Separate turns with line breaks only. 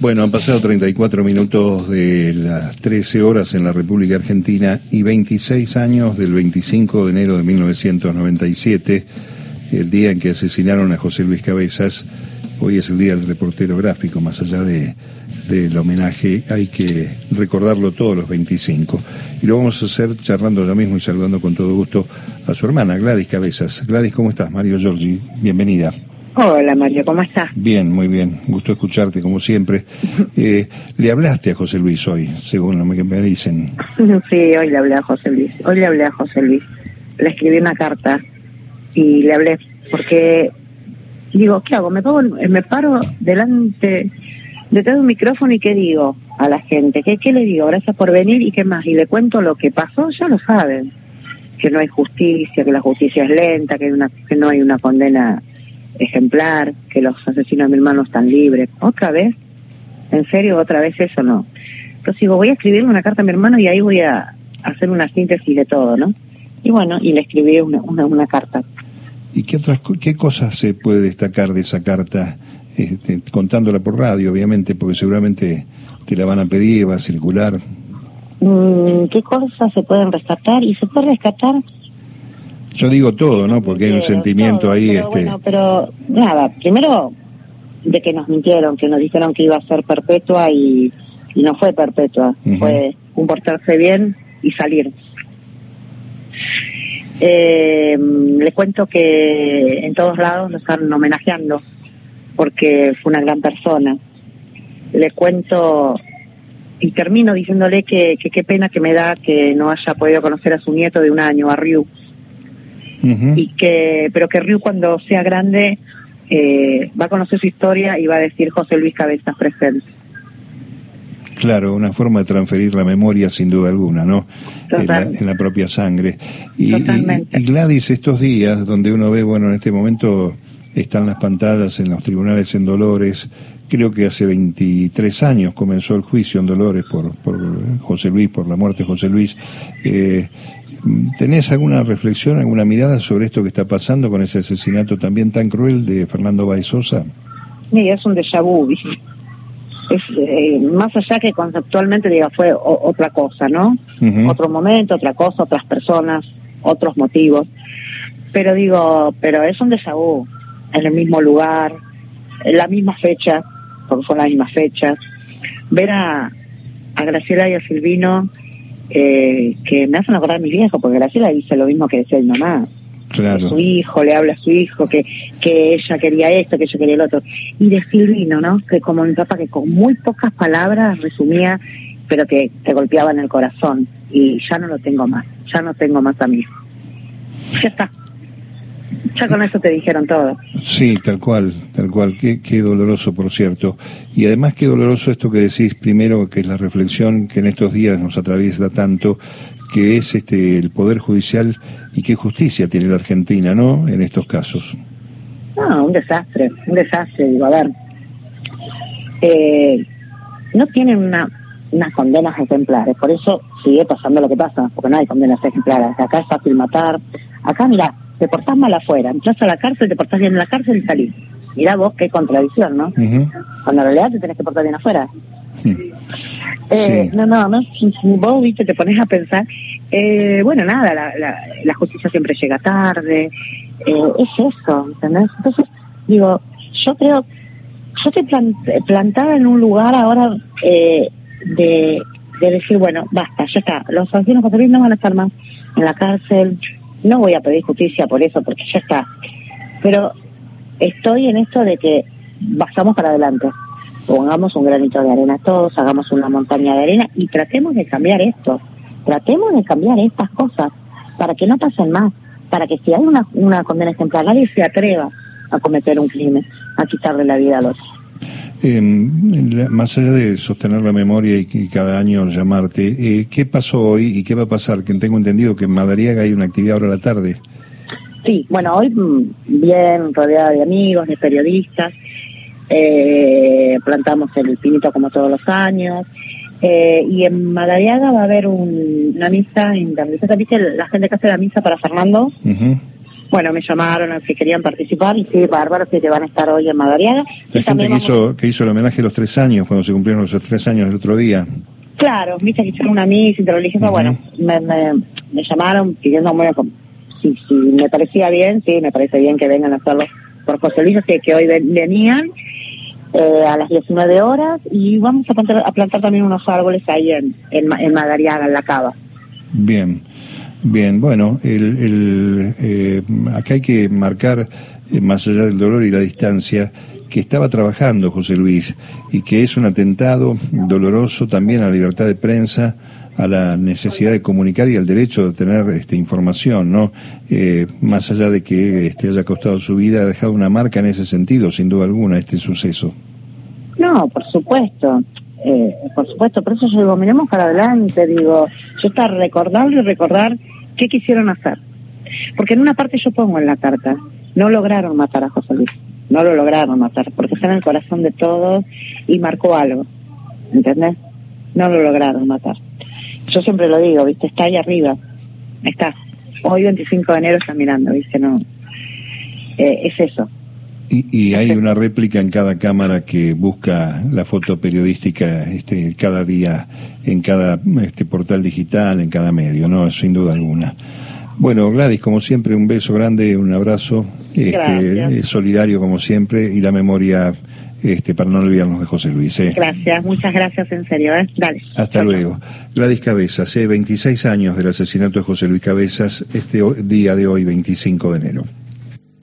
Bueno, han pasado 34 minutos de las 13 horas en la República Argentina y 26 años del 25 de enero de 1997, el día en que asesinaron a José Luis Cabezas. Hoy es el día del reportero gráfico, más allá de, del homenaje, hay que recordarlo todos los 25. Y lo vamos a hacer charlando ya mismo y saludando con todo gusto a su hermana, Gladys Cabezas. Gladys, ¿cómo estás? Mario Giorgi, bienvenida.
Hola Mario, ¿cómo estás?
Bien, muy bien. Gusto escucharte como siempre. Eh, ¿Le hablaste a José Luis hoy, según lo que me dicen?
Sí, hoy le hablé a José Luis. Hoy le hablé a José Luis. Le escribí una carta y le hablé porque digo, ¿qué hago? Me, pongo, me paro delante, detrás de un micrófono y ¿qué digo a la gente? ¿Qué, ¿Qué le digo? Gracias por venir y qué más. Y le cuento lo que pasó, ya lo saben. Que no hay justicia, que la justicia es lenta, que, hay una, que no hay una condena ejemplar, que los asesinos de mi hermano están libres. ¿Otra vez? ¿En serio? ¿Otra vez eso? No. Entonces digo, voy a escribirle una carta a mi hermano y ahí voy a hacer una síntesis de todo, ¿no? Y bueno, y le escribí una, una, una carta.
¿Y qué otras qué cosas se puede destacar de esa carta? Este, contándola por radio, obviamente, porque seguramente te la van a pedir, va a circular.
Mm, ¿Qué cosas se pueden rescatar? Y se puede rescatar
yo digo todo, ¿no? Porque hay un sentimiento ahí.
Pero,
este...
Bueno, pero nada, primero de que nos mintieron, que nos dijeron que iba a ser perpetua y, y no fue perpetua, uh -huh. fue comportarse bien y salir. Eh, le cuento que en todos lados lo están homenajeando porque fue una gran persona. Le cuento y termino diciéndole que qué pena que me da que no haya podido conocer a su nieto de un año, a Ryu. Uh -huh. y que pero que Ryu cuando sea grande eh, va a conocer su historia y va a decir José Luis Cabezas presente.
Claro, una forma de transferir la memoria sin duda alguna, ¿no? En la, en la, propia sangre. Y, y, y, Gladys, estos días donde uno ve, bueno, en este momento están las pantallas en los tribunales en Dolores, creo que hace 23 años comenzó el juicio en Dolores por, por José Luis, por la muerte de José Luis. Eh, ¿Tenés alguna reflexión, alguna mirada sobre esto que está pasando con ese asesinato también tan cruel de Fernando Baezosa?
Sí, es un déjà vu. Es, eh, más allá que conceptualmente diga fue o, otra cosa, ¿no? Uh -huh. Otro momento, otra cosa, otras personas, otros motivos. Pero digo, pero es un déjà vu, en el mismo lugar, en la misma fecha, porque fue la misma fecha. Ver a, a Graciela y a Silvino eh, que me hacen acordar a mis viejos, porque Graciela dice lo mismo que decía mi mamá.
Claro.
Su hijo le habla a su hijo que, que ella quería esto, que ella quería el otro. Y de Silvino, ¿no? Que como mi papá, que con muy pocas palabras resumía, pero que te golpeaba en el corazón. Y ya no lo tengo más, ya no tengo más a mi hijo. Ya está. Ya con eso te dijeron todo.
Sí, tal cual, tal cual. Qué, qué doloroso, por cierto. Y además qué doloroso esto que decís primero, que es la reflexión que en estos días nos atraviesa tanto, que es este el Poder Judicial y qué justicia tiene la Argentina, ¿no? En estos casos.
No, un desastre, un desastre. Digo, a ver, eh, no tienen una, unas condenas ejemplares, por eso sigue pasando lo que pasa, porque no hay condenas ejemplares. Acá es fácil matar. Acá, mira, te portás mal afuera, entras a la cárcel, te portás bien en la cárcel y salís. Mirá vos qué contradicción, ¿no? Uh -huh. Cuando en realidad te tenés que portar bien afuera. Uh -huh. eh, sí. No, no, no, vos viste, te pones a pensar, eh, bueno, nada, la, la, la, justicia siempre llega tarde, eh, es eso, ¿entendés? Entonces, digo, yo creo, yo estoy plant, plantada en un lugar ahora eh, de, de decir, bueno, basta, ya está, los asesinos católicos no van a estar más en la cárcel, no voy a pedir justicia por eso, porque ya está. Pero estoy en esto de que bajamos para adelante. Pongamos un granito de arena todos, hagamos una montaña de arena y tratemos de cambiar esto. Tratemos de cambiar estas cosas para que no pasen más. Para que si hay una, una condena ejemplar, nadie se atreva a cometer un crimen, a quitarle la vida a los
eh, más allá de sostener la memoria y, y cada año llamarte, eh, ¿qué pasó hoy y qué va a pasar? Que tengo entendido que en Madariaga hay una actividad ahora a la tarde.
Sí, bueno, hoy bien rodeada de amigos, de periodistas, eh, plantamos el pinito como todos los años, eh, y en Madariaga va a haber un, una misa, en, ¿viste la gente que hace la misa para Fernando? Uh -huh. Bueno, me llamaron si querían participar y sí, bárbaros que van a estar hoy en Madariaga.
La gente que, hizo, que hizo el homenaje a los tres años, cuando se cumplieron los tres años del otro día.
Claro, viste que hicieron una misa interreligiosa, bueno, me, me, me, llamaron pidiendo si, si me parecía bien, sí, me parece bien que vengan a hacerlo por José Luis, que, que hoy venían eh, a las 19 horas y vamos a plantar, a plantar también unos árboles ahí en, en, en Madariaga, en la cava.
Bien. Bien, bueno, el, el, eh, acá hay que marcar, eh, más allá del dolor y la distancia, que estaba trabajando José Luis y que es un atentado doloroso también a la libertad de prensa, a la necesidad de comunicar y al derecho de tener este, información, ¿no? Eh, más allá de que este, haya costado su vida, ha dejado una marca en ese sentido, sin duda alguna, este suceso.
No, por supuesto. Eh, por supuesto, por eso yo digo, miremos para adelante, digo, yo está recordar y recordar qué quisieron hacer. Porque en una parte yo pongo en la carta, no lograron matar a José Luis, no lo lograron matar, porque está en el corazón de todos y marcó algo, ¿entendés? No lo lograron matar. Yo siempre lo digo, ¿viste? Está ahí arriba, está. Hoy 25 de enero está mirando, ¿viste? No. Eh, es eso,
y, hay una réplica en cada cámara que busca la foto periodística este, cada día en cada este, portal digital, en cada medio, ¿no? Sin duda alguna. Bueno, Gladys, como siempre, un beso grande, un abrazo, este, solidario como siempre, y la memoria este, para no olvidarnos de José Luis.
¿eh? Gracias, muchas gracias en serio. ¿eh? Dale.
Hasta luego. Gladys Cabezas, ¿eh? 26 años del asesinato de José Luis Cabezas, este día de hoy, 25 de enero.